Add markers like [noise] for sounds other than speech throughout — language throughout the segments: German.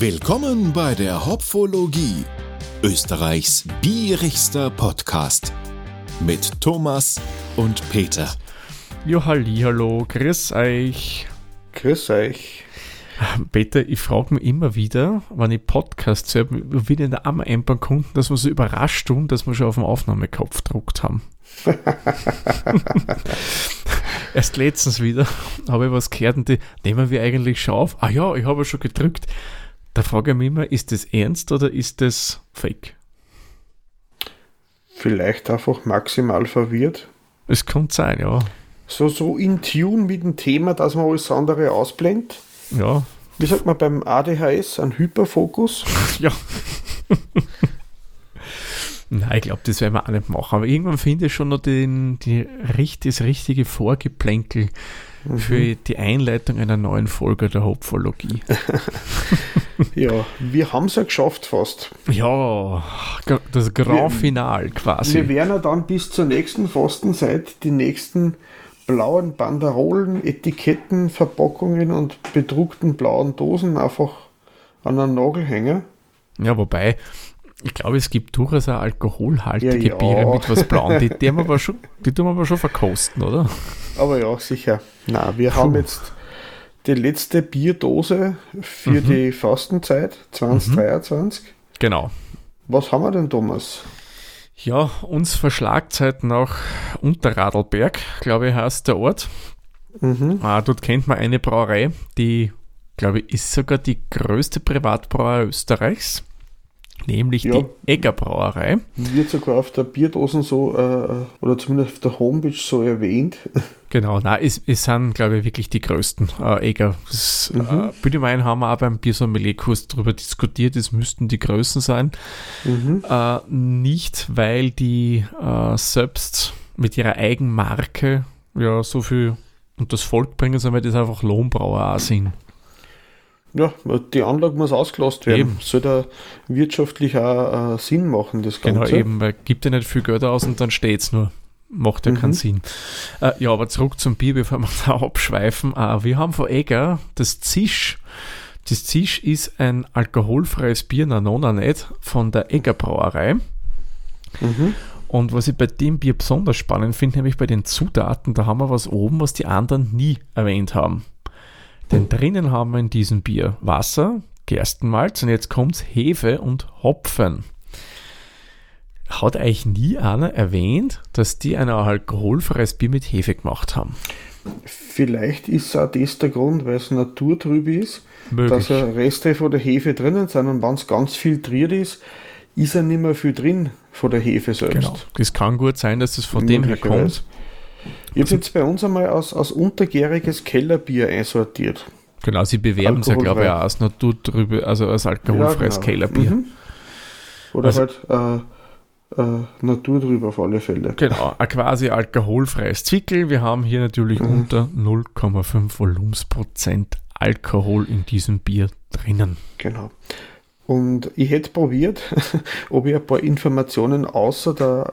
Willkommen bei der Hopfologie, Österreichs bierigster Podcast mit Thomas und Peter. Jo, hallo, grüß euch. Grüß euch. Peter, ich frage mich immer wieder, wenn ich Podcasts höre, wie in der Ammer ein paar Kunden, dass wir so überrascht tun, dass wir schon auf den Aufnahmekopf gedruckt haben. [laughs] Erst letztens wieder habe ich was gehört und die nehmen wir eigentlich schon auf. Ah ja, ich habe schon gedrückt. Da frage ich mich immer, ist das ernst oder ist das fake? Vielleicht einfach maximal verwirrt. Es kann sein, ja. So, so in Tune mit dem Thema, dass man alles andere ausblendet. Ja. Wie sagt man beim ADHS, ein Hyperfokus? [laughs] Ja. Nein, ich glaube, das werden wir auch nicht machen. Aber irgendwann finde ich schon noch den, die, das richtige Vorgeplänkel mhm. für die Einleitung einer neuen Folge der Hopfologie. [laughs] ja, wir haben es ja geschafft fast. Ja, das Grand Final quasi. Wir werden ja dann bis zur nächsten Fastenzeit die nächsten blauen Banderolen, Etiketten, Verpackungen und bedruckten blauen Dosen einfach an einen Nagel hängen. Ja, wobei, ich glaube, es gibt durchaus auch alkoholhaltige ja, ja. Biere mit was Blauen. Die, die, haben aber schon, die tun wir aber schon verkosten, oder? Aber ja, sicher. Na, wir Puh. haben jetzt die letzte Bierdose für mhm. die Fastenzeit 2023. Mhm. Genau. Was haben wir denn, Thomas? Ja, uns verschlagt halt nach Unterradlberg, glaube ich, heißt der Ort. Mhm. Ah, dort kennt man eine Brauerei, die, glaube ich, ist sogar die größte Privatbrauerei Österreichs nämlich ja. die Egger Brauerei. Wird sogar auf der Bierdosen so, äh, oder zumindest auf der Homepage so erwähnt. Genau, nein, es, es sind, glaube ich, wirklich die größten äh, Egger. Das, mhm. äh, Büdemein haben wir auch beim Biersommelier-Kurs darüber diskutiert, es müssten die Größen sein. Mhm. Äh, nicht, weil die äh, selbst mit ihrer Eigenmarke ja so viel und das Volk bringen, sondern weil das einfach Lohnbrauer auch sind. Ja, die Anlage muss ausgelost werden. Eben. Soll da wirtschaftlich auch äh, Sinn machen, das genau, Ganze. Genau, eben, weil gibt ja nicht viel Geld aus und dann steht es nur. Macht ja mhm. keinen Sinn. Äh, ja, aber zurück zum Bier, bevor wir [laughs] da abschweifen. Äh, wir haben von Egger das Zisch. Das Zisch ist ein alkoholfreies Bier, na nona nicht, von der Egger Brauerei. Mhm. Und was ich bei dem Bier besonders spannend finde, nämlich bei den Zutaten, da haben wir was oben, was die anderen nie erwähnt haben. Denn drinnen haben wir in diesem Bier Wasser, Gerstenmalz und jetzt kommt's Hefe und Hopfen. Hat eigentlich nie einer erwähnt, dass die ein alkoholfreies Bier mit Hefe gemacht haben? Vielleicht ist auch das der Grund, weil es naturtrüb ist, Möglich. dass Reste von der Hefe drinnen sind und wenn es ganz filtriert ist, ist ja nicht mehr viel drin von der Hefe selbst. Genau. Das kann gut sein, dass es von dem her kommt. Ich habe jetzt bei uns einmal als, als untergäriges Kellerbier einsortiert. Genau, sie bewerben es ja, glaube ich, auch als Natur drüber, also als alkoholfreies ja, genau. Kellerbier. Mhm. Oder also, halt äh, äh, Natur drüber auf alle Fälle. Genau, ein quasi alkoholfreies Zwickel. Wir haben hier natürlich mhm. unter 0,5 Volumensprozent Alkohol in diesem Bier drinnen. Genau. Und ich hätte probiert, [laughs] ob ich ein paar Informationen außer der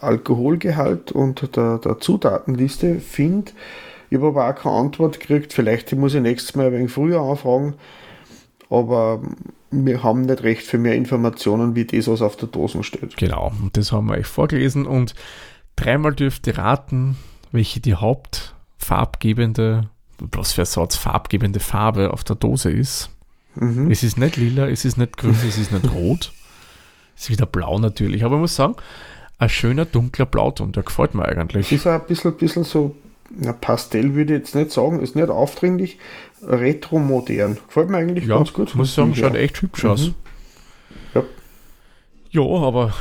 Alkoholgehalt und der, der Zutatenliste finde. Ich habe aber auch keine Antwort gekriegt. Vielleicht muss ich nächstes Mal ein wenig früher anfragen. Aber wir haben nicht recht für mehr Informationen, wie das, was auf der Dose steht. Genau, und das haben wir euch vorgelesen. Und dreimal dürft ihr raten, welche die hauptfarbgebende, was für Satz farbgebende Farbe auf der Dose ist. Mhm. Es ist nicht lila, es ist nicht grün, es ist nicht rot. Es ist wieder blau natürlich. Aber ich muss sagen, ein schöner dunkler Blauton, der gefällt mir eigentlich. Ist auch ein bisschen, bisschen so, na, Pastell würde ich jetzt nicht sagen, ist nicht aufdringlich, retro-modern. Gefällt mir eigentlich ja, ganz gut. Muss ich sagen, schaut echt hübsch mhm. aus. Ja. ja, aber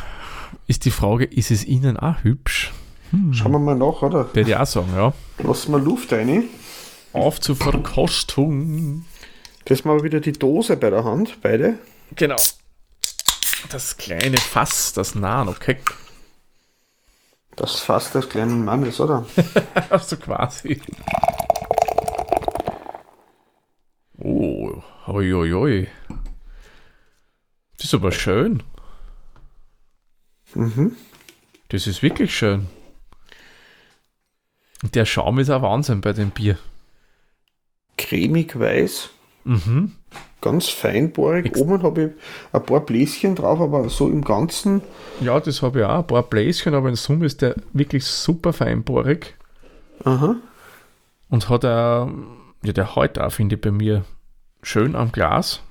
ist die Frage, ist es Ihnen auch hübsch? Hm. Schauen wir mal nach, oder? Würde ich auch sagen, ja. Lassen wir Luft rein. Auf zur Verkostung. Das mal wieder die Dose bei der Hand, beide. Genau. Das kleine Fass, das Nano, okay. Das Fass des kleinen Mannes, oder? [laughs] so quasi. Oh, oi, oi, oi. Das ist aber schön. Mhm. Das ist wirklich schön. Und der Schaum ist auch Wahnsinn bei dem Bier. Cremig weiß. Mhm. Ganz feinbohrig. Ex Oben habe ich ein paar Bläschen drauf, aber so im Ganzen. Ja, das habe ich auch, ein paar Bläschen, aber in Summe ist der wirklich super feinbohrig. Aha. Und hat auch, ja, der heute auch, finde ich, bei mir schön am Glas.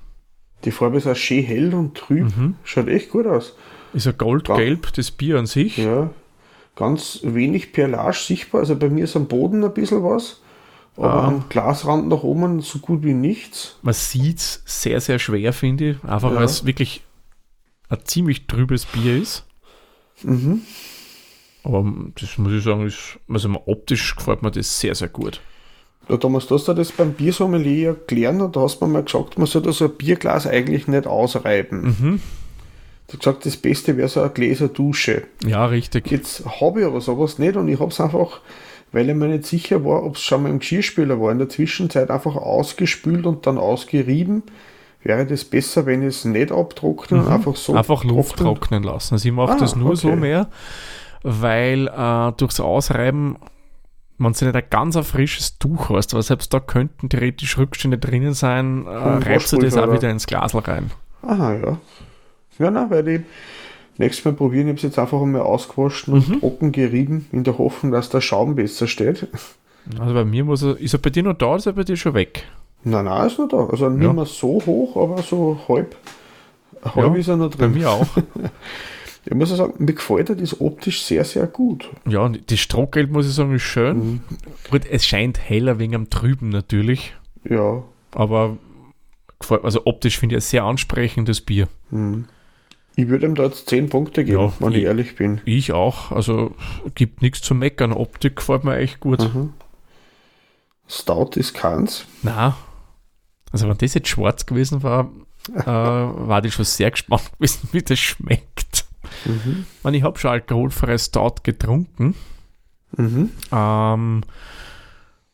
Die Farbe ist auch schön hell und trüb. Mhm. Schaut echt gut aus. Ist ein goldgelb, das Bier an sich. Ja. Ganz wenig Perlage sichtbar. Also bei mir ist am Boden ein bisschen was. Aber Ah. am Glasrand nach oben so gut wie nichts. Man sieht es sehr, sehr schwer, finde ich. Einfach Ja. weil es wirklich ein ziemlich trübes Bier ist. Mhm. Aber das muss ich sagen, ist, also optisch gefällt mir das sehr, sehr gut. Ja, Thomas, du hast ja das beim Biersommelier erklärt und da hast du mir mal gesagt, man sollte so ein Bierglas eigentlich nicht ausreiben. Mhm. Du hast gesagt, das Beste wäre so eine Gläserdusche. Ja, richtig. Jetzt habe ich aber sowas nicht und ich habe es einfach, weil ich mir nicht sicher war, ob es schon mal im Geschirrspüler war, in der Zwischenzeit einfach ausgespült und dann ausgerieben. Wäre das besser, wenn ich es nicht abtrockne und einfach so. Mhm. Einfach Luft trocknen? trocknen lassen. Also ich mache Ah, das nur so okay. mehr, weil äh, durchs Ausreiben, wenn du nicht ein ganz ein frisches Tuch hast, aber selbst da könnten theoretisch Rückstände drinnen sein, äh, reibst du das auch wieder ins Glasl rein. Aha, ja. Ja, na, weil ich nächstes Mal probieren, ich habe es jetzt einfach einmal ausgewaschen und Mhm. trocken gerieben, in der Hoffnung, dass der Schaum besser steht. Also bei mir muss er, ist er bei dir noch da oder ist er bei dir schon weg? Nein, nein, ist noch da. Also nicht Ja. mehr so hoch, aber so halb. Halb Ja, ist er noch Bei drin. mir auch. [laughs] Ich muss ja sagen, mir gefällt er das optisch sehr, sehr gut. Ja, und das Strohgelb muss ich sagen, ist schön. Mhm. Gut, es scheint heller wegen am Trüben natürlich, Ja. aber also optisch finde ich ein sehr ansprechendes Bier. Mhm. Ich würde ihm da jetzt 10 Punkte geben, Ja, wenn ich ich- ehrlich bin. Ich auch, also gibt nichts zu meckern. Optik gefällt mir echt gut. Mhm. Stout ist keins. Na, also wenn das jetzt schwarz gewesen war, [laughs] äh, war ich schon sehr gespannt gewesen, wie das schmeckt. Mhm. Ich, meine, ich habe schon alkoholfreies Stout getrunken, Mhm. ähm,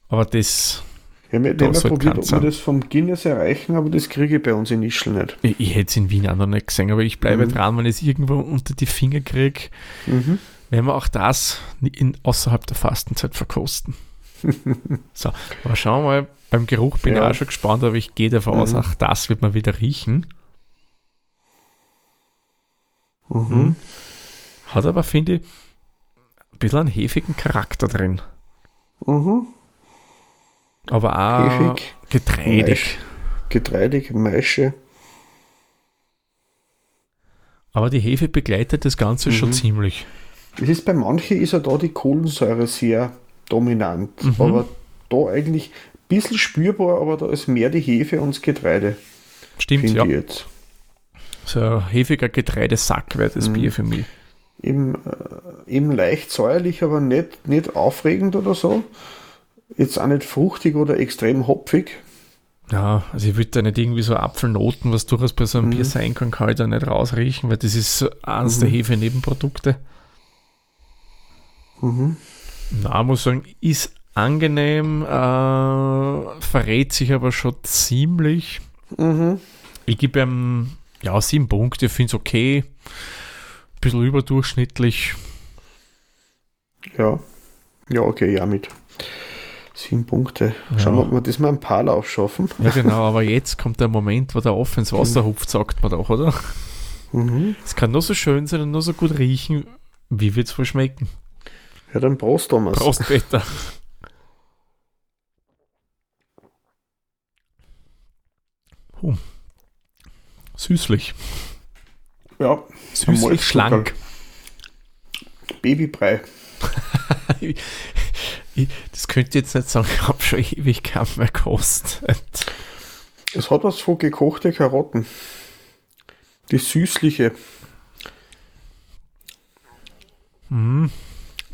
aber das, Ich habe Da nicht sollte probiert, ob wir das vom Guinness erreichen, aber das kriege ich bei uns in Ischl nicht. ich, ich hätte es in Wien auch noch nicht gesehen, aber ich bleibe Mhm. dran, wenn ich es irgendwo unter die Finger kriege, Mhm. werden wir auch das in, außerhalb der Fastenzeit verkosten. [laughs] so, aber schauen wir mal, beim Geruch bin Ja. ich auch schon gespannt, aber ich gehe davon aus, Mhm. auch das wird man wieder riechen. Mhm. Hat aber, finde ich, ein bisschen einen hefigen Charakter drin. Mhm. Aber auch Hefig, getreidig. Maisch, getreidig, Maische. Aber die Hefe begleitet das Ganze Mhm. schon ziemlich. Es ist bei manchen ist ja da die Kohlensäure sehr dominant, Mhm. aber da eigentlich ein bisschen spürbar, aber da ist mehr die Hefe und das Getreide, Stimmt, ja. jetzt. So ein hefiger Getreidesack wäre das Mhm. Bier für mich. Eben, äh, eben leicht säuerlich, aber nicht, nicht aufregend oder so. Jetzt auch nicht fruchtig oder extrem hopfig. Ja, also ich würde da nicht irgendwie so Apfelnoten, was durchaus bei so einem Mhm. Bier sein kann, kann ich da nicht rausriechen, weil das ist so eins Mhm. der Hefe-Nebenprodukte. Mhm. Na, muss sagen, ist angenehm, äh, verrät sich aber schon ziemlich. Mhm. Ich gebe ihm, ja, sieben Punkte, finde es okay. bisschen überdurchschnittlich. Ja. Ja, okay, ja mit. Sieben Punkte. Schauen wir, ob wir das mal ein paar Lauf schaffen. Ja, genau, aber jetzt kommt der Moment, wo der Off ins Wasser hupft, sagt man doch, oder? Mhm. Es kann nur so schön sein und nur so gut riechen. Wie wird es wohl schmecken? Ja, dann Prost, Thomas. Prost, Peter. Oh. Süßlich. Ja, Süßlich, schlank. Babybrei. [laughs] Ich, das könnte ich jetzt nicht sagen, [laughs] ich habe schon ewig keinen mehr gekostet. Es hat was von gekochte Karotten. Die süßliche. Mhm.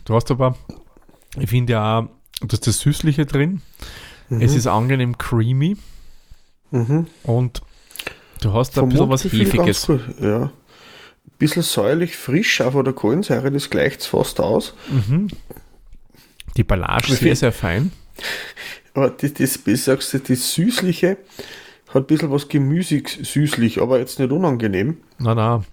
Du hast aber, ich finde ja auch, du hast das Süßliche drin. Mhm. Es ist angenehm creamy mhm. und du hast da ein bisschen was Hefiges. Ja. Ein bisschen säuerlich frisch, von der Kohlensäure, das gleicht fast aus. Mhm. Die Ballage sehr, sehr fein. Aber das, das, wie sagst du, das Süßliche hat ein bisschen was gemüsig süßlich, aber jetzt nicht unangenehm. Na, na.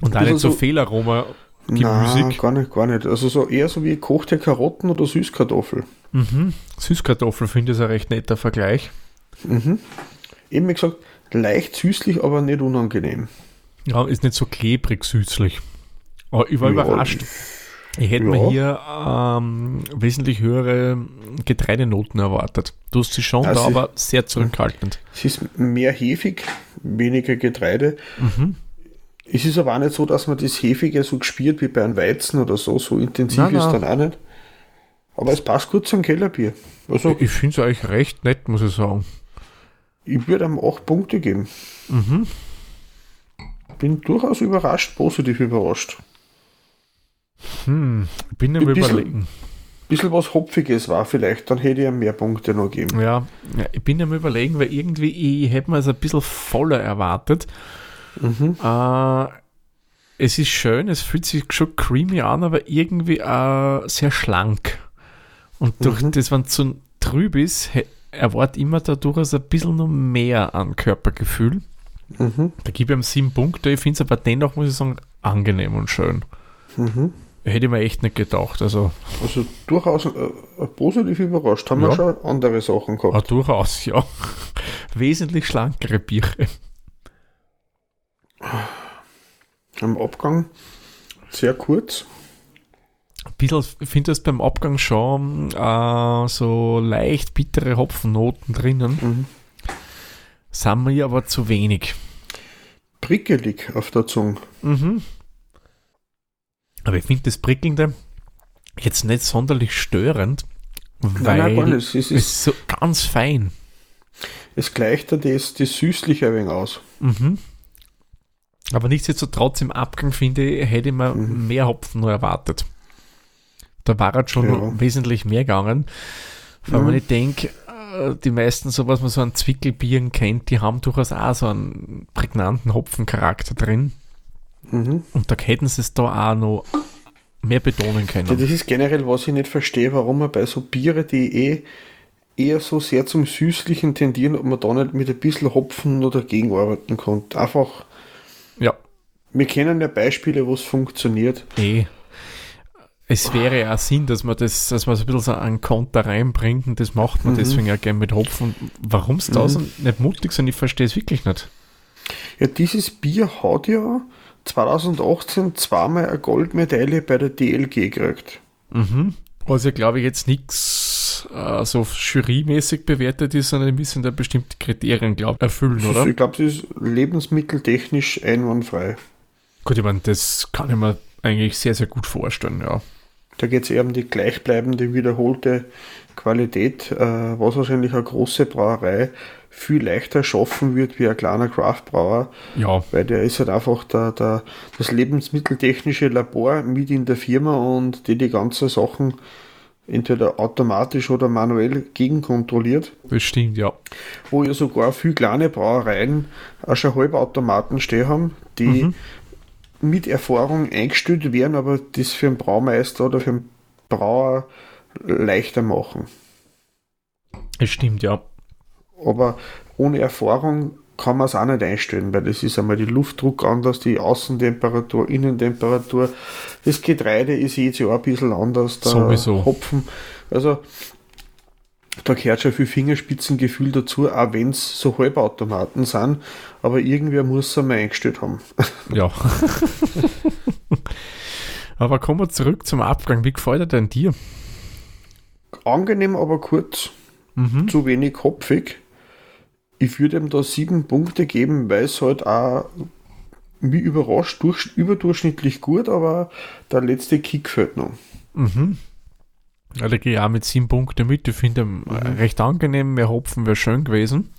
Und auch nicht so so- Fehlaroma. Nein, Gemüsig. gar nicht, gar nicht. Also so eher so wie gekochte Karotten oder Süßkartoffel. Mhm. Süßkartoffel finde ich ein recht netter Vergleich. Mhm. Eben wie gesagt, leicht süßlich, aber nicht unangenehm. Ja, ist nicht so klebrig süßlich. Aber ich war ja, überrascht. Ich hätte ja. mir hier ähm, wesentlich höhere Getreidenoten erwartet. Du hast sie schon also da, aber sehr zurückhaltend. Es ist mehr hefig, weniger Getreide. Mhm. Es ist aber auch nicht so, dass man das Hefige so gespielt wie bei einem Weizen oder so. So intensiv nein, ist nein. dann auch nicht. Aber es passt gut zum Kellerbier. Also, ich finde es eigentlich recht nett, muss ich sagen. Ich würde ihm 8 Punkte geben. Mhm. Bin durchaus überrascht, positiv überrascht. Hm, bin am überlegen. Bisschen was Hopfiges war vielleicht, dann hätte ich ihm mehr Punkte noch geben. Ja, ich bin am überlegen, weil irgendwie, ich hätte mir es ein bisschen voller erwartet. Mhm. Äh, es ist schön, es fühlt sich schon creamy an, aber irgendwie äh, sehr schlank. Und durch mhm. das, wenn es so trüb ist, erwartet immer dadurch ein bisschen noch mehr an Körpergefühl. Mhm. Da gebe ich ihm sieben Punkte. Ich finde es aber dennoch, muss ich sagen, angenehm und schön. Mhm. Hätte ich mir echt nicht gedacht. Also, also durchaus äh, positiv überrascht. Haben ja. wir schon andere Sachen gehabt. Ah, durchaus, ja. [laughs] Wesentlich schlankere Biere. Am Abgang sehr kurz. ich finde das beim Abgang schon äh, so leicht bittere Hopfennoten drinnen. Mhm. Sind mir aber zu wenig. Prickelig auf der Zunge. Mhm. Aber ich finde das Prickelnde jetzt nicht sonderlich störend, weil nein, nein, es ist, ist so ganz fein. Es gleicht da das, das Süßliche ein wenig aus. Mhm. Aber nichtsdestotrotz im Abgang finde ich, hätte ich mir mhm. mehr Hopfen nur erwartet. Da war halt schon ja. wesentlich mehr gegangen. Vor allem, mhm. wenn ich denke, äh, die meisten, so was man so an Zwickelbieren kennt, die haben durchaus auch so einen prägnanten Hopfencharakter drin. Mhm. Und da hätten sie es da auch noch mehr betonen können. Ja, das ist generell, was ich nicht verstehe, warum man bei so Biere, die eh eher so sehr zum Süßlichen tendieren, ob man da nicht mit ein bisschen Hopfen oder dagegen arbeiten kann. Einfach. Ja. Wir kennen ja Beispiele, wo es funktioniert. Eh. Es wäre ja Sinn, dass man das, dass man so ein bisschen so einen Konter reinbringt und das macht man mhm. deswegen ja gerne mit Hopfen. Warum es da mhm. so nicht mutig sind, ich verstehe es wirklich nicht. Ja, dieses Bier hat ja 2018 zweimal eine Goldmedaille bei der DLG gekriegt. Mhm. Was ja, glaube ich, jetzt nichts äh, so jurymäßig bewertet ist, sondern ein bisschen da bestimmte Kriterien, glaube ich, erfüllen, oder? Ich glaube, das ist lebensmitteltechnisch einwandfrei. Gut, ich meine, das kann ich mir eigentlich sehr, sehr gut vorstellen, ja. Da geht es eher um die gleichbleibende, wiederholte Qualität, äh, was wahrscheinlich eine große Brauerei viel leichter schaffen wird wie ein kleiner Craftbrauer. Ja. Weil der ist halt einfach der, der, das lebensmitteltechnische Labor mit in der Firma und die die ganzen Sachen entweder automatisch oder manuell gegenkontrolliert. Das stimmt, ja. Wo ja sogar viele kleine Brauereien auch schon Halbautomaten stehen haben, die mhm. mit Erfahrung eingestellt werden, aber das für einen Braumeister oder für einen Brauer leichter machen. Das stimmt, ja. Aber ohne Erfahrung kann man es auch nicht einstellen, weil das ist einmal die Luftdruck anders, die Außentemperatur, Innentemperatur. Das Getreide ist jedes Jahr ein bisschen anders. Der Sowieso. Hopfen. Also da gehört schon viel Fingerspitzengefühl dazu, auch wenn es so Halbautomaten sind, aber irgendwer muss es einmal eingestellt haben. [laughs] Ja. aber kommen wir zurück zum Abgang. Wie gefällt er denn dir? Angenehm, aber kurz. Mhm. Zu wenig hopfig ich würde ihm da sieben Punkte geben, weil es halt auch wie überrascht, durch, überdurchschnittlich gut, aber der letzte Kick fällt noch. Mhm. Ja, da gehe ich auch mit sieben Punkten mit. Ich finde ihn mhm. recht angenehm. Mehr Hopfen wäre schön gewesen.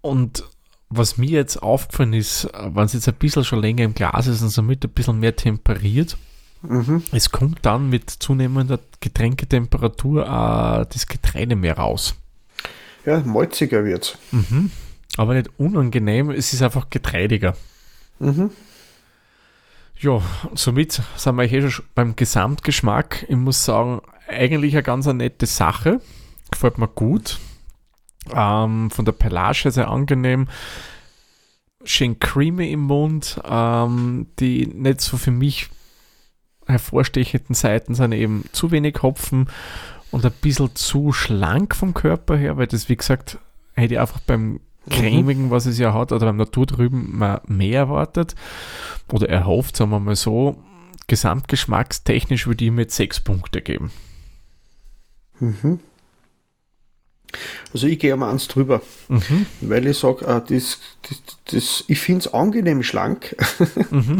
Und was mir jetzt aufgefallen ist, wenn es jetzt ein bisschen schon länger im Glas ist und somit ein bisschen mehr temperiert, mhm. es kommt dann mit zunehmender Getränketemperatur äh, das Getreide mehr raus ja, malziger wird. Mhm. Aber nicht unangenehm, es ist einfach getreidiger. Mhm. Ja, somit sind wir hier schon beim Gesamtgeschmack. Ich muss sagen, eigentlich eine ganz eine nette Sache. Gefällt mir gut. Ähm, von der Pelage sehr angenehm. Schön creamy im Mund. Ähm, die nicht so für mich hervorstechenden Seiten sind eben zu wenig Hopfen und ein bisschen zu schlank vom Körper her, weil das, wie gesagt, hätte ich einfach beim cremigen, was es ja hat, oder beim Natur drüben mehr erwartet oder erhofft, sagen wir mal so. Gesamtgeschmackstechnisch würde ich jetzt sechs Punkte geben. Mhm. Also ich gehe um eins drüber, Mhm. weil ich sage, äh, das, das, das, ich finde es angenehm schlank. Mhm.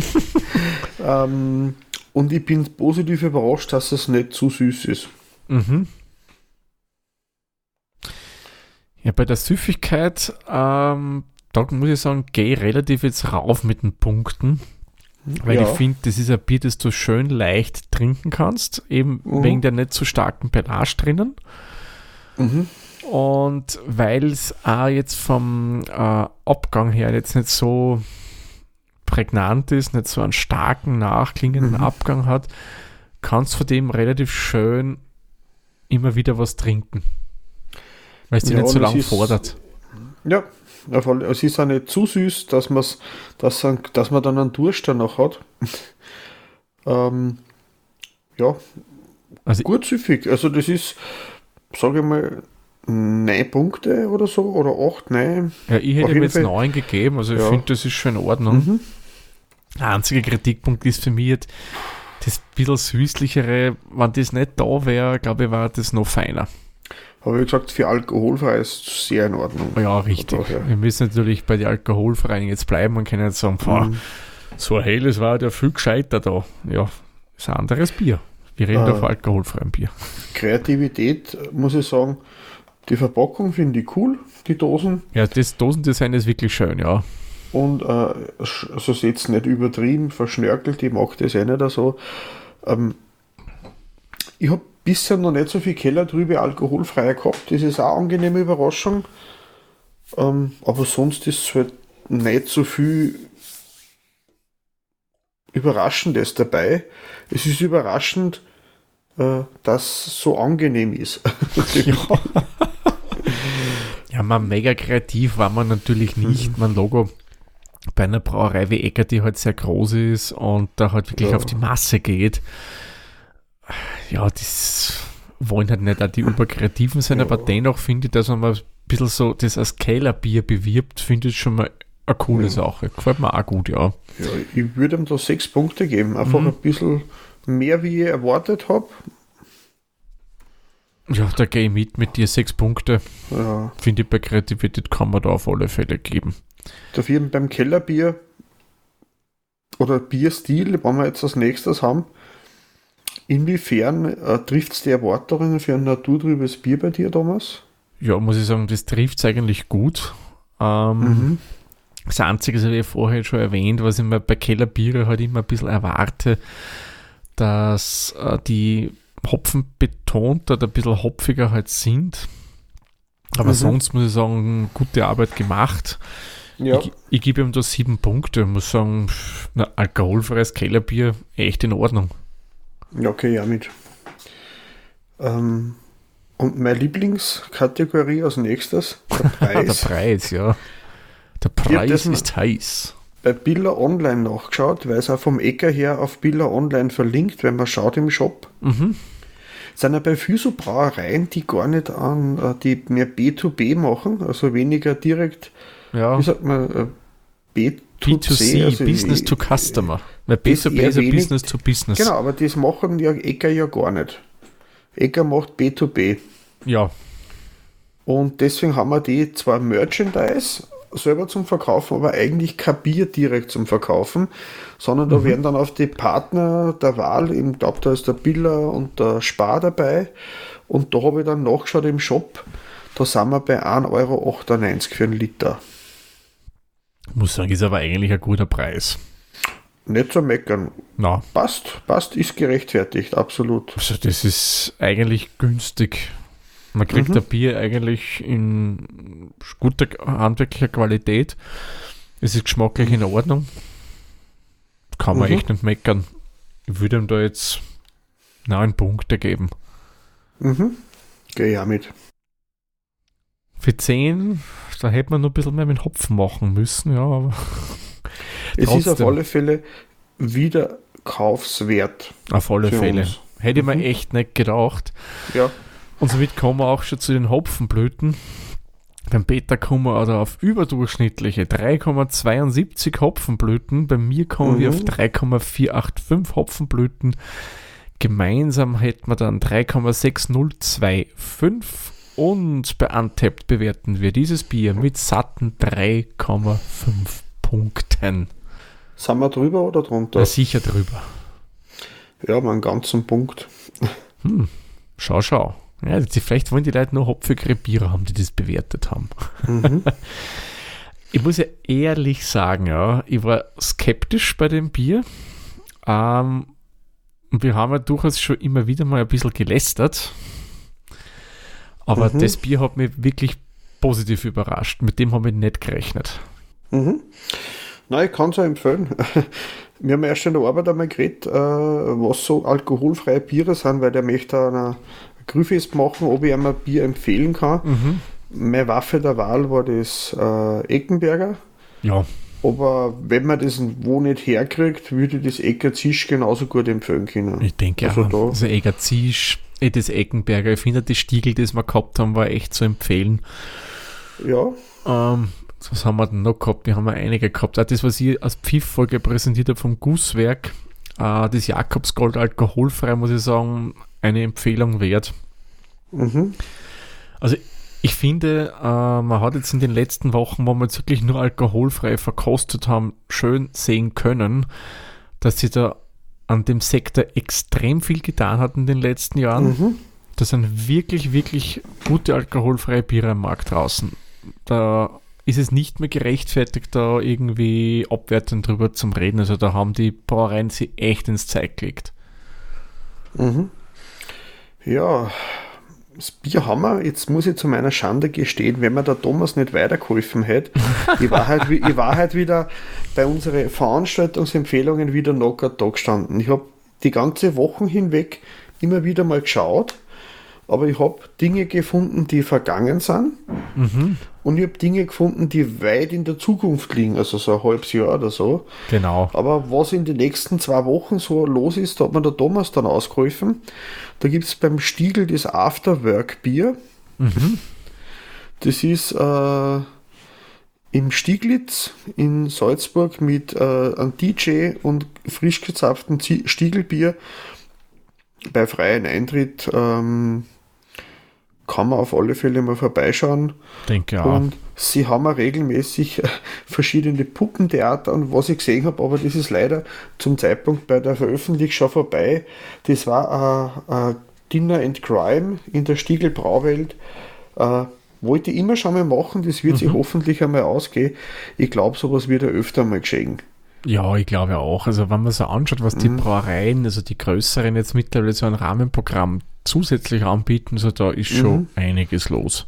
[laughs] ähm, und ich bin positiv überrascht, dass es nicht zu süß ist. Mhm. Ja, bei der Süffigkeit, ähm, da muss ich sagen, gehe ich relativ jetzt rauf mit den Punkten. Weil Ja. ich finde, das ist ein Bier, das du schön leicht trinken kannst, eben Mhm. wegen der nicht so starken Pelage drinnen. Mhm. Und weil es auch jetzt vom äh, Abgang her jetzt nicht so prägnant ist, nicht so einen starken, nachklingenden Mhm. Abgang hat, kannst du von dem relativ schön immer wieder was trinken. Weil es dich Ja, nicht so lange fordert. Ja, auf alle- es ist auch nicht zu süß, dass, man's, dass, dass man dann einen Durst danach hat. [laughs] ähm, ja, Also gut süffig. Also das ist, sage ich mal, neun Punkte oder so, oder acht, neun. Ja, ich hätte ihm jetzt Fall. 9 gegeben, also ich Ja. finde, das ist schon in Ordnung. Mhm. Der einzige Kritikpunkt ist für mich jetzt, das bisschen süßlichere, wenn das nicht da wäre, glaube ich, war das noch feiner. Habe ich gesagt, für alkoholfrei ist sehr in Ordnung. Ja, richtig. Daher. Wir müssen natürlich bei den Alkoholfreien jetzt bleiben und können jetzt sagen, boah, Mhm. so ein helles war der viel gescheiter da. Ja, ist ein anderes Bier. Wir reden da Ah. von alkoholfreiem Bier. Kreativität, muss ich sagen, die Verpackung finde ich cool, die Dosen. Ja, das Dosendesign ist wirklich schön, ja. Und äh, ist jetzt nicht übertrieben, verschnörkelt, ich mag das eh nicht so. Ähm, ich habe bisher noch nicht so viel Kellertrübe alkoholfrei gehabt, das ist auch eine angenehme Überraschung. Ähm, aber sonst ist es halt nicht so viel Überraschendes dabei. Es ist überraschend, äh, dass es so angenehm ist. [laughs] [laughs] Ja, man mega kreativ war man natürlich nicht. Mein Logo bei einer Brauerei wie Ecker, die halt sehr groß ist und da halt wirklich Ja. auf die Masse geht. Ja, das wollen halt nicht auch die Überkreativen sein, Ja. aber dennoch finde ich, dass man mal ein bisschen so das als Kellerbier bewirbt, finde ich schon mal eine coole Ja. Sache. Gefällt mir auch gut, ja. Ja, ich würde ihm da sechs Punkte geben. Einfach Mhm. ein bisschen mehr, wie ich erwartet habe. Ja, da gehe ich mit mit dir sechs Punkte. Ja, Finde ich bei Kreativität kann man da auf alle Fälle geben. Dafür beim Kellerbier oder Bierstil, wenn wir jetzt als nächstes haben, inwiefern äh, trifft es die Erwartungen für ein naturtrübes Bier bei dir, Thomas? Ja, muss ich sagen, das trifft es eigentlich gut. Ähm, Das Einzige, das habe ich vorher schon erwähnt, was ich mir bei Kellerbiere halt immer ein bisschen erwarte, dass äh, die Hopfen betont oder ein bisschen hopfiger halt sind. Aber Mhm. sonst muss ich sagen, gute Arbeit gemacht. Ja, Ich, ich gebe ihm da sieben Punkte. Ich muss sagen, na, alkoholfreies Kellerbier, echt in Ordnung. ja okay, ja mit. Ähm, und meine Lieblingskategorie als nächstes, der [laughs] Der Preis. Preis, ja. Der Preis ist heiß. bei Billa Online nachgeschaut, weil es auch vom Ecker her auf Billa Online verlinkt, wenn man schaut im Shop. Mhm. sind ja bei vielen so Brauereien, die gar nicht an, äh, die mehr B2B machen, also weniger direkt, Ja. wie sagt man, äh, B2C. B2C, also Business to Customer. Weil ist B2B eher ist ja Business to Business. Genau, aber das machen ja Ecker ja gar nicht. Ecker macht B2B. Ja, Und deswegen haben wir die zwar Merchandise selber zum Verkaufen, aber eigentlich kein Bier direkt zum Verkaufen, sondern da werden dann auf die Partner der Wahl, ich glaube, da ist der Biller und der Spar dabei. Und da habe ich dann nachgeschaut im Shop, da sind wir bei 1,98 Euro für einen Liter. Muss sagen, ist aber eigentlich ein guter Preis. Nicht zu meckern. Na, Passt, passt, ist gerechtfertigt, absolut. also das ist eigentlich günstig. Man kriegt Mhm. ein Bier eigentlich in guter handwerklicher Qualität. Es ist geschmacklich in Ordnung. Kann man Mhm. echt nicht meckern. Ich würde ihm da jetzt neun Punkte geben. Mhm. Gehe ja mit. Für 10, da hätte man noch ein bisschen mehr mit Hopfen machen müssen, ja, aber [laughs] Es ist auf alle Fälle wieder kaufswert. auf alle Fälle. uns. Hätte ich mir Mhm. echt nicht gedacht. Ja. Und somit kommen wir auch schon zu den Hopfenblüten. Beim Beta kommen wir oder auf überdurchschnittliche 3,72 Hopfenblüten. Bei mir kommen mhm. wir auf 3,485 Hopfenblüten. Gemeinsam hätten wir dann 3,6025 und bei Untapped bewerten wir dieses Bier mit satten 3,5 Punkten. Sind wir drüber oder drunter? Ja, sicher drüber. Ja, mal einen ganzen Punkt. Hm, schau, schau. Ja, vielleicht wollen die Leute nur hopfigere Biere haben, die das bewertet haben. Mhm. [laughs] ich muss ja ehrlich sagen, ja, ich war skeptisch bei dem Bier. Ähm, wir haben ja durchaus schon immer wieder mal ein bisschen gelästert. Aber mhm. das Bier hat mich wirklich positiv überrascht. Mit dem habe ich nicht gerechnet. Mhm. Nein, ich kann es auch empfehlen. [laughs] Wir haben erst in der Arbeit einmal geredet, äh, was so alkoholfreie Biere sind, weil der möchte eine Grüfest machen, ob ich ihm ein Bier empfehlen kann. Mhm. Meine Waffe der Wahl war das äh, Eckenberger. Ja. Aber wenn man das wo nicht herkriegt, würde ich das Ecker Zisch genauso gut empfehlen können. Ich denke also, auch. Also Ecker Zisch, eh, das Eckenberger, ich finde das Stiegel, das wir gehabt haben, war echt zu empfehlen. Ja. Ähm, was haben wir denn noch gehabt? Die haben wir einige gehabt. Auch das, was ich als Pfiff-Folge präsentiert habe vom Gusswerk, äh, das Jakobsgold alkoholfrei, muss ich sagen, eine Empfehlung wert. Mhm. Also ich finde, äh, man hat jetzt in den letzten Wochen, wo wir jetzt wirklich nur alkoholfrei verkostet haben, schön sehen können, dass sie da an dem Sektor extrem viel getan hat in den letzten Jahren. Mhm. Da sind wirklich, wirklich gute alkoholfreie Biere am Markt draußen. Da ist es nicht mehr gerechtfertigt, da irgendwie abwertend drüber zu reden. Also da haben die Brauereien sie echt ins Zeug gelegt. Mhm. Ja, das Bier haben wir, jetzt muss ich zu meiner Schande gestehen, wenn mir der Thomas nicht weitergeholfen hätte, [laughs] ich war halt, ich war halt wieder bei unseren Veranstaltungsempfehlungen wieder knocker da gestanden. Ich habe die ganze Woche hinweg immer wieder mal geschaut, aber ich habe Dinge gefunden, die vergangen sind. Mhm. Und ich habe Dinge gefunden, die weit in der Zukunft liegen, also so ein halbes Jahr oder so. Genau. Aber was in den nächsten zwei Wochen so los ist, da hat mir der Thomas dann ausgeholfen. Da gibt es beim Stiegel das Afterwork-Bier. Mhm. Das ist äh, im Stieglitz in Salzburg mit äh, einem DJ und frisch gezapften Stiegelbier bei freiem Eintritt. Ähm, kann man auf alle Fälle mal vorbeischauen. Denke auch. Und sie haben auch regelmäßig verschiedene Puppentheater und was ich gesehen habe, aber das ist leider zum Zeitpunkt bei der Veröffentlichung schon vorbei. Das war ein, ein Dinner and Crime in der Stiegel Brauwelt. Äh, wollte ich immer schon mal machen, das wird mhm. sich hoffentlich einmal ausgehen. Ich glaube, sowas wird ja öfter mal geschehen. Ja, ich glaube auch. Also wenn man so anschaut, was die mhm. Brauereien, also die größeren jetzt mittlerweile so ein Rahmenprogramm zusätzlich anbieten, so da ist schon mhm. einiges los.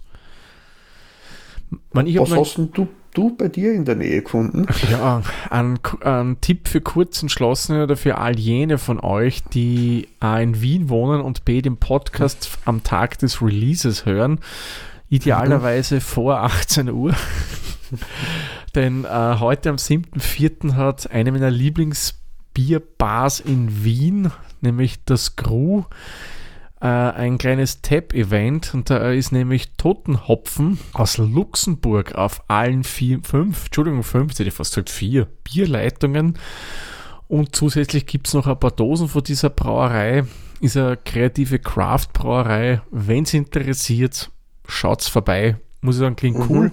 Man, was hast du, du bei dir in der Nähe gefunden? [laughs] Ja, ein, ein Tipp für kurzentschlossene oder für all jene von euch, die A in Wien wohnen und B den Podcast am Tag des Releases hören. Idealerweise mhm. vor 18 Uhr. [laughs] Denn äh, heute am 7.4. hat eine meiner Lieblingsbierbars in Wien, nämlich das Gru, äh, ein kleines Tab-Event und da ist nämlich Totenhopfen aus Luxemburg auf allen vier, fünf, Entschuldigung, fünf, hätte ich fast gesagt vier Bierleitungen. Und zusätzlich gibt es noch ein paar Dosen von dieser Brauerei. Ist eine kreative Craft-Brauerei. Wenn es interessiert, schaut's vorbei. Muss ich sagen, klingt mhm. cool.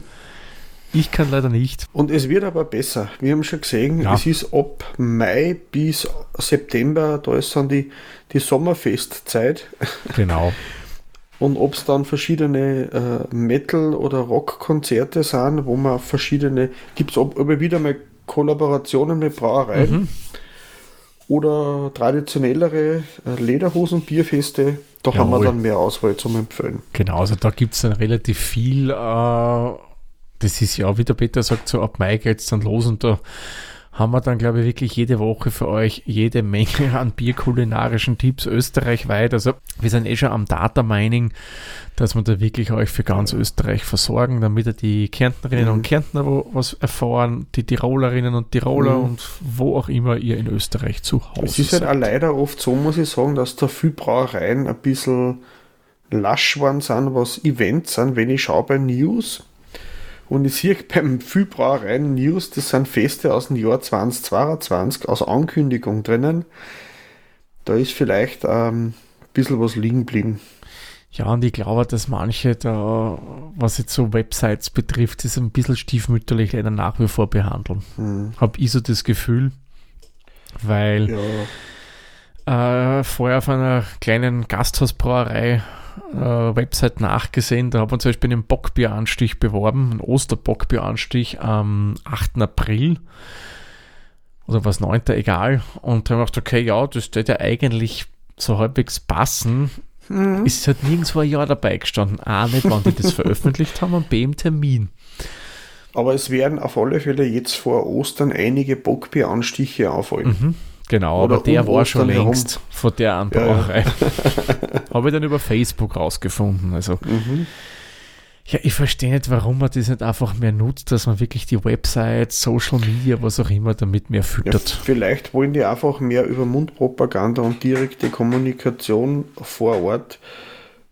Ich kann leider nicht. Und es wird aber besser. Wir haben schon gesehen, ja. es ist ab Mai bis September, da ist dann die, die Sommerfestzeit. Genau. [laughs] Und ob es dann verschiedene äh, Metal- oder Rockkonzerte sind, wo man verschiedene, gibt es aber wieder mal Kollaborationen mit Brauereien mhm. oder traditionellere äh, Lederhosen-Bierfeste, da Jawohl. haben wir dann mehr Auswahl zum Empfehlen. Genau, also da gibt es dann relativ viel äh, das ist ja, wie der Peter sagt, so ab Mai geht es dann los und da haben wir dann, glaube ich, wirklich jede Woche für euch jede Menge [laughs] an bierkulinarischen Tipps österreichweit. Also wir sind eh schon am Data Mining, dass wir da wirklich euch für ganz Österreich versorgen, damit die Kärntnerinnen mhm. und Kärntner was erfahren, die Tirolerinnen und Tiroler mhm. und wo auch immer ihr in Österreich zu Hause seid. Es ist halt auch leider oft so, muss ich sagen, dass da viel Brauereien ein bisschen lasch waren sind, was Events sind. Wenn ich schaue bei News, Und ich sehe beim Vielbrauereien News, das sind Feste aus dem Jahr 2022, aus Ankündigung drinnen. Da ist vielleicht ähm, ein bisschen was liegen geblieben. Ja, und ich glaube, dass manche da, was jetzt so Websites betrifft, das ein bisschen stiefmütterlich leider nach wie vor behandeln. Hm. Habe ich so das Gefühl, weil ja. äh, vorher auf einer kleinen Gasthausbrauerei äh, Website nachgesehen, da haben wir zum Beispiel einen Bockbieranstich beworben, einen Osterbockbieranstich am 8. April oder was 9. egal. Und da haben wir gedacht, okay, ja, das sollte ja eigentlich so halbwegs passen. Mhm. Ist halt nirgendwo ein Jahr dabei gestanden. A, nicht wann die das [laughs] veröffentlicht haben und B, im Termin. Aber es werden auf alle Fälle jetzt vor Ostern einige Bockbieranstiche auffallen. Mhm. Genau, Oder aber der um war schon längst herum. von der Anbrauerei. Ja. [laughs] Habe ich dann über Facebook rausgefunden. Also, mhm. ja, ich verstehe nicht, warum man das nicht einfach mehr nutzt, dass man wirklich die Website, Social Media, was auch immer damit mehr füttert. Ja, vielleicht wollen die einfach mehr über Mundpropaganda und direkte Kommunikation vor Ort.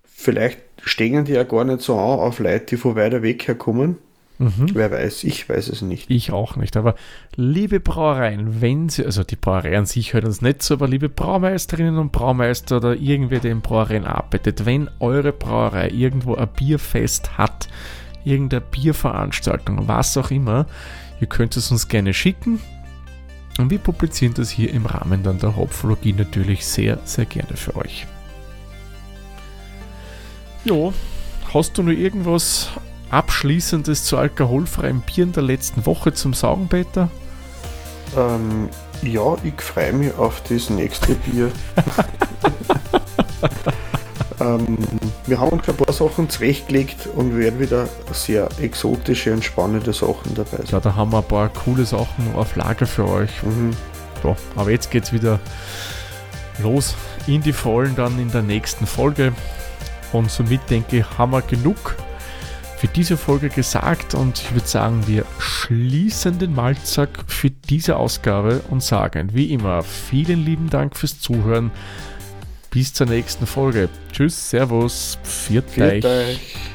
Vielleicht stehen die ja gar nicht so an auf Leute, die von weiter weg herkommen Mhm. Wer weiß, ich weiß es nicht. Ich auch nicht. Aber liebe Brauereien, wenn Sie, also die Brauerei an sich hört uns nicht so, aber liebe Braumeisterinnen und Braumeister oder irgendwer, der in Brauereien arbeitet, wenn eure Brauerei irgendwo ein Bierfest hat, irgendeine Bierveranstaltung, was auch immer, ihr könnt es uns gerne schicken. Und wir publizieren das hier im Rahmen dann der Hopfologie natürlich sehr, sehr gerne für euch. Jo, hast du noch irgendwas Abschließendes zu alkoholfreiem Bier in der letzten Woche zum Sagen, Peter? Ähm, ja, ich freue mich auf das nächste Bier. [laughs] ähm, wir haben uns ein paar Sachen zurechtgelegt und werden wieder sehr exotische und spannende Sachen dabei sein. Ja, da haben wir ein paar coole Sachen auf Lager für euch. Mhm. Ja, aber jetzt geht es wieder los in die Vollen dann in der nächsten Folge. Und somit denke ich, haben wir genug für diese Folge gesagt und ich würde sagen, wir schließen den Malzack für diese Ausgabe und sagen wie immer vielen lieben Dank fürs Zuhören. Bis zur nächsten Folge. Tschüss, Servus, viert, viert euch.